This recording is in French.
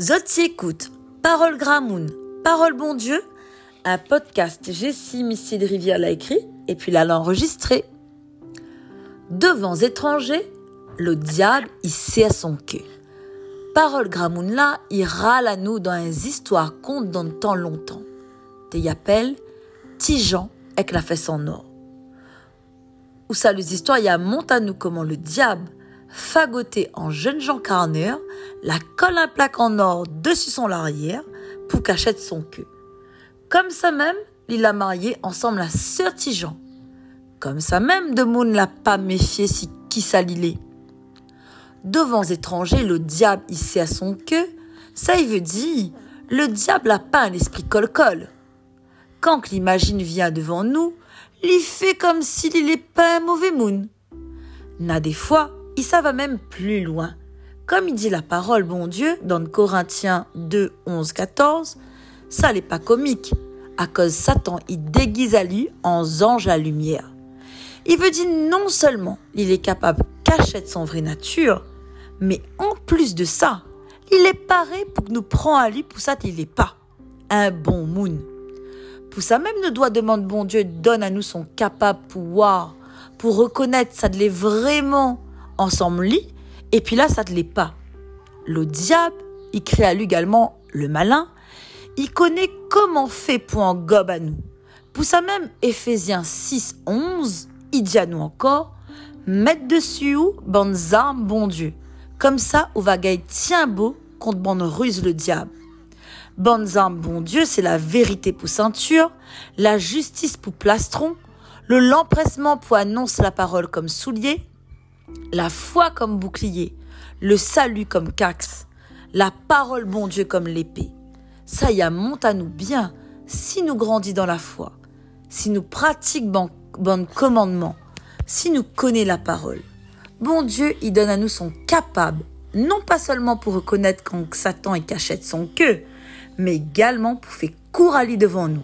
Zoti écoute Parole Gramoun, Parole Bon Dieu, un podcast Jessie Missy de Rivière l'a écrit et puis l'a enregistré. Devant étrangers, le diable y sait son queue. Parole Gramoun là, il râle à nous dans les histoires dans le temps longtemps. Te y appelle Tijan avec la fesse en or. Ou ça, les histoires, y a monte à nous comment le diable fagoté en jeune Jean carneur, la colle un plaque en or dessus son larrière pour cachette son queue. Comme ça même, il a marié ensemble la sœur Tijan. Comme ça même, de Moon l'a pas méfié si qui s'allilait. Devant étrangers, le diable hissé à son queue, ça y veut dire, le diable a pas un esprit col-col. Quand l'imagine vient devant nous, il fait comme s'il n'est pas un mauvais moon. N'a des fois, il ça va même plus loin. Comme il dit la parole, bon Dieu, dans Corinthiens 2, 11, 14, ça n'est pas comique, à cause Satan, il déguise à lui en ange à lumière. Il veut dire non seulement il est capable cacher son vraie nature, mais en plus de ça, il est paré pour que nous prenions à lui pour ça qu'il n'est pas un bon moon. Pour ça même nous doit demander bon Dieu donne à nous son capable pouvoir pour reconnaître ça de l'est vraiment ensemble lit, et puis là, ça ne l'est pas. Le diable, il crée à lui également le malin, il connaît comment fait pour en gobe à nous. Pour ça même, Ephésiens 6, 11, il dit à nous encore, mettre dessus ou bonnes armes, bon Dieu. Comme ça, on va tient beau contre bonne ruse le diable. Bonnes armes, bon Dieu, c'est la vérité pour ceinture, la justice pour plastron, le l'empressement pour annoncer la parole comme soulier, la foi comme bouclier, le salut comme cax, la parole bon Dieu comme l'épée. Ça y a, monte à nous bien si nous grandis dans la foi, si nous pratiquons bon, commandement, si nous connaissons la parole. Bon Dieu, il donne à nous son capable, non pas seulement pour reconnaître quand Satan est cachette son queue, mais également pour faire couralie devant nous.